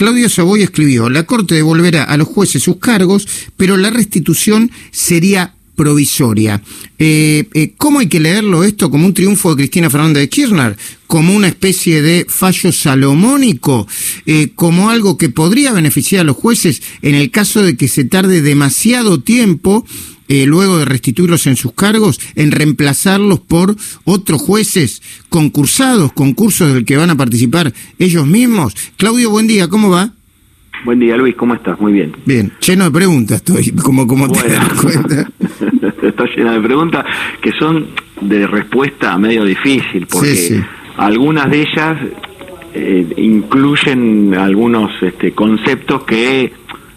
Claudio Saboy escribió, la Corte devolverá a los jueces sus cargos, pero la restitución sería provisoria. Eh, eh, ¿Cómo hay que leerlo esto? ¿Como un triunfo de Cristina Fernández de Kirchner? ¿Como una especie de fallo salomónico? Eh, ¿Como algo que podría beneficiar a los jueces en el caso de que se tarde demasiado tiempo luego de restituirlos en sus cargos, en reemplazarlos por otros jueces concursados, concursos del que van a participar ellos mismos. Claudio, buen día, ¿cómo va? Buen día, Luis, ¿cómo estás? Muy bien. Bien, lleno de preguntas estoy, como, como te das cuenta. Está llena de preguntas que son de respuesta medio difícil, porque algunas de ellas eh, incluyen algunos este, conceptos que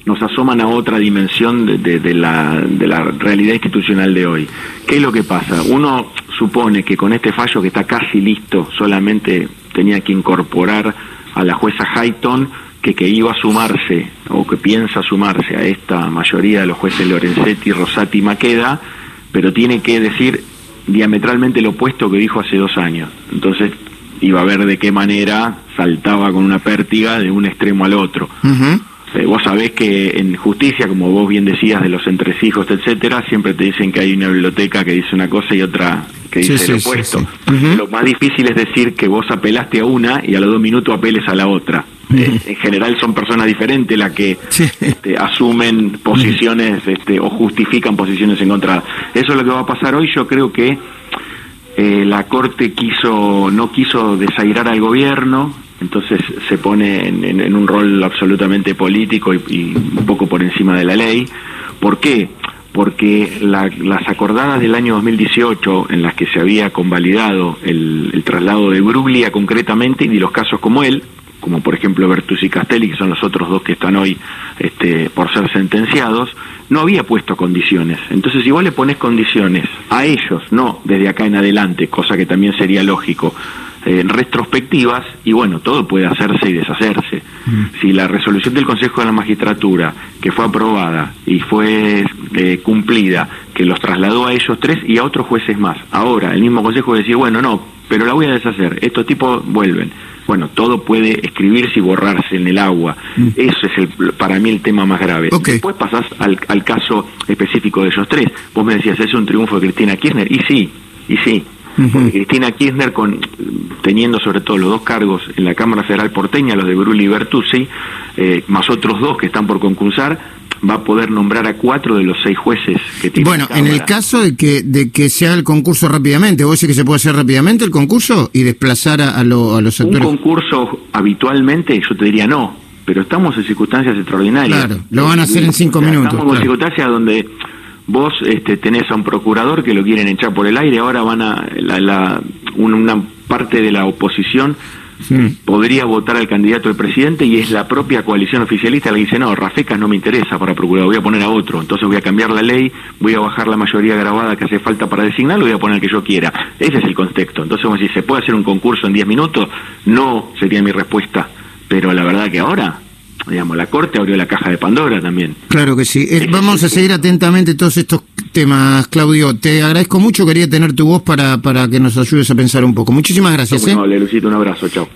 nos asoman a otra dimensión de, de, la, de la realidad institucional de hoy. ¿Qué es lo que pasa? Uno supone que con este fallo que está casi listo, solamente tenía que incorporar a la jueza Hayton que, que iba a sumarse o que piensa sumarse a esta mayoría de los jueces Lorenzetti, Rosati y Maqueda, pero tiene que decir diametralmente lo opuesto que dijo hace dos años. Entonces iba a ver de qué manera saltaba con una pértiga de un extremo al otro. Eh, vos sabés que en justicia, como vos bien decías, de los entresijos, etcétera, siempre te dicen que hay una biblioteca que dice una cosa y otra que dice lo opuesto. Lo más difícil es decir que vos apelaste a una y a los dos minutos apeles a la otra. Eh, en general son personas diferentes las que este, asumen posiciones este, o justifican posiciones encontradas. Eso es lo que va a pasar hoy. Yo creo que eh, la Corte quiso no quiso desairar al gobierno, entonces se pone en, un rol absolutamente político y, un poco por encima de la ley. ¿Por qué? Porque las acordadas del año 2018, en las que se había convalidado el, el traslado de Bruglia concretamente y de los casos como él, como por ejemplo Bertus y Castelli, que son los otros dos que están hoy este, por ser sentenciados, no había puesto condiciones. Entonces, si vos le pones condiciones a ellos, no desde acá en adelante, cosa que también sería lógico, eh, retrospectivas, y bueno, todo puede hacerse y deshacerse. Mm. Si la resolución del Consejo de la Magistratura, que fue aprobada y fue eh, cumplida, que los trasladó a ellos tres y a otros jueces más, ahora el mismo Consejo decir, bueno, no, pero la voy a deshacer, estos tipos vuelven bueno, todo puede escribirse y borrarse en el agua. Mm. Eso es el, para mí el tema más grave. Después pasás al, al, caso específico de ellos tres. Vos me decías, es un triunfo de Cristina Kirchner. Y sí, y sí. Porque Cristina Kirchner, con, teniendo sobre todo los dos cargos en la Cámara Federal porteña, los de Brulli y Bertuzzi, eh, más otros dos que están por concursar, va a poder nombrar a cuatro de los seis jueces que tiene. Bueno, en el caso de que, de que se haga el concurso rápidamente, ¿vos decís que se puede hacer rápidamente el concurso y desplazar a, los actores? Un concurso habitualmente, yo te diría no, pero estamos en circunstancias extraordinarias. Claro, lo van a hacer en cinco minutos. Estamos en circunstancias donde vos este, tenés a un procurador que lo quieren echar por el aire, ahora van a la, la una parte de la oposición podría votar al candidato del presidente y es la propia coalición oficialista la que dice, no, Rafecas no me interesa para procurar, voy a poner a otro, entonces voy a cambiar la ley, voy a bajar la mayoría grabada que hace falta para designarlo voy a poner el que yo quiera. Ese es el contexto. Entonces, si ¿se puede hacer un concurso en 10 minutos? No sería mi respuesta, pero la verdad que ahora digamos, la Corte abrió la caja de Pandora también. Claro que sí. Eh, vamos a seguir atentamente todos estos temas, Claudio. Te agradezco mucho, quería tener tu voz para, para que nos ayudes a pensar un poco. Muchísimas gracias. ¿eh? Lucito, un abrazo, chao.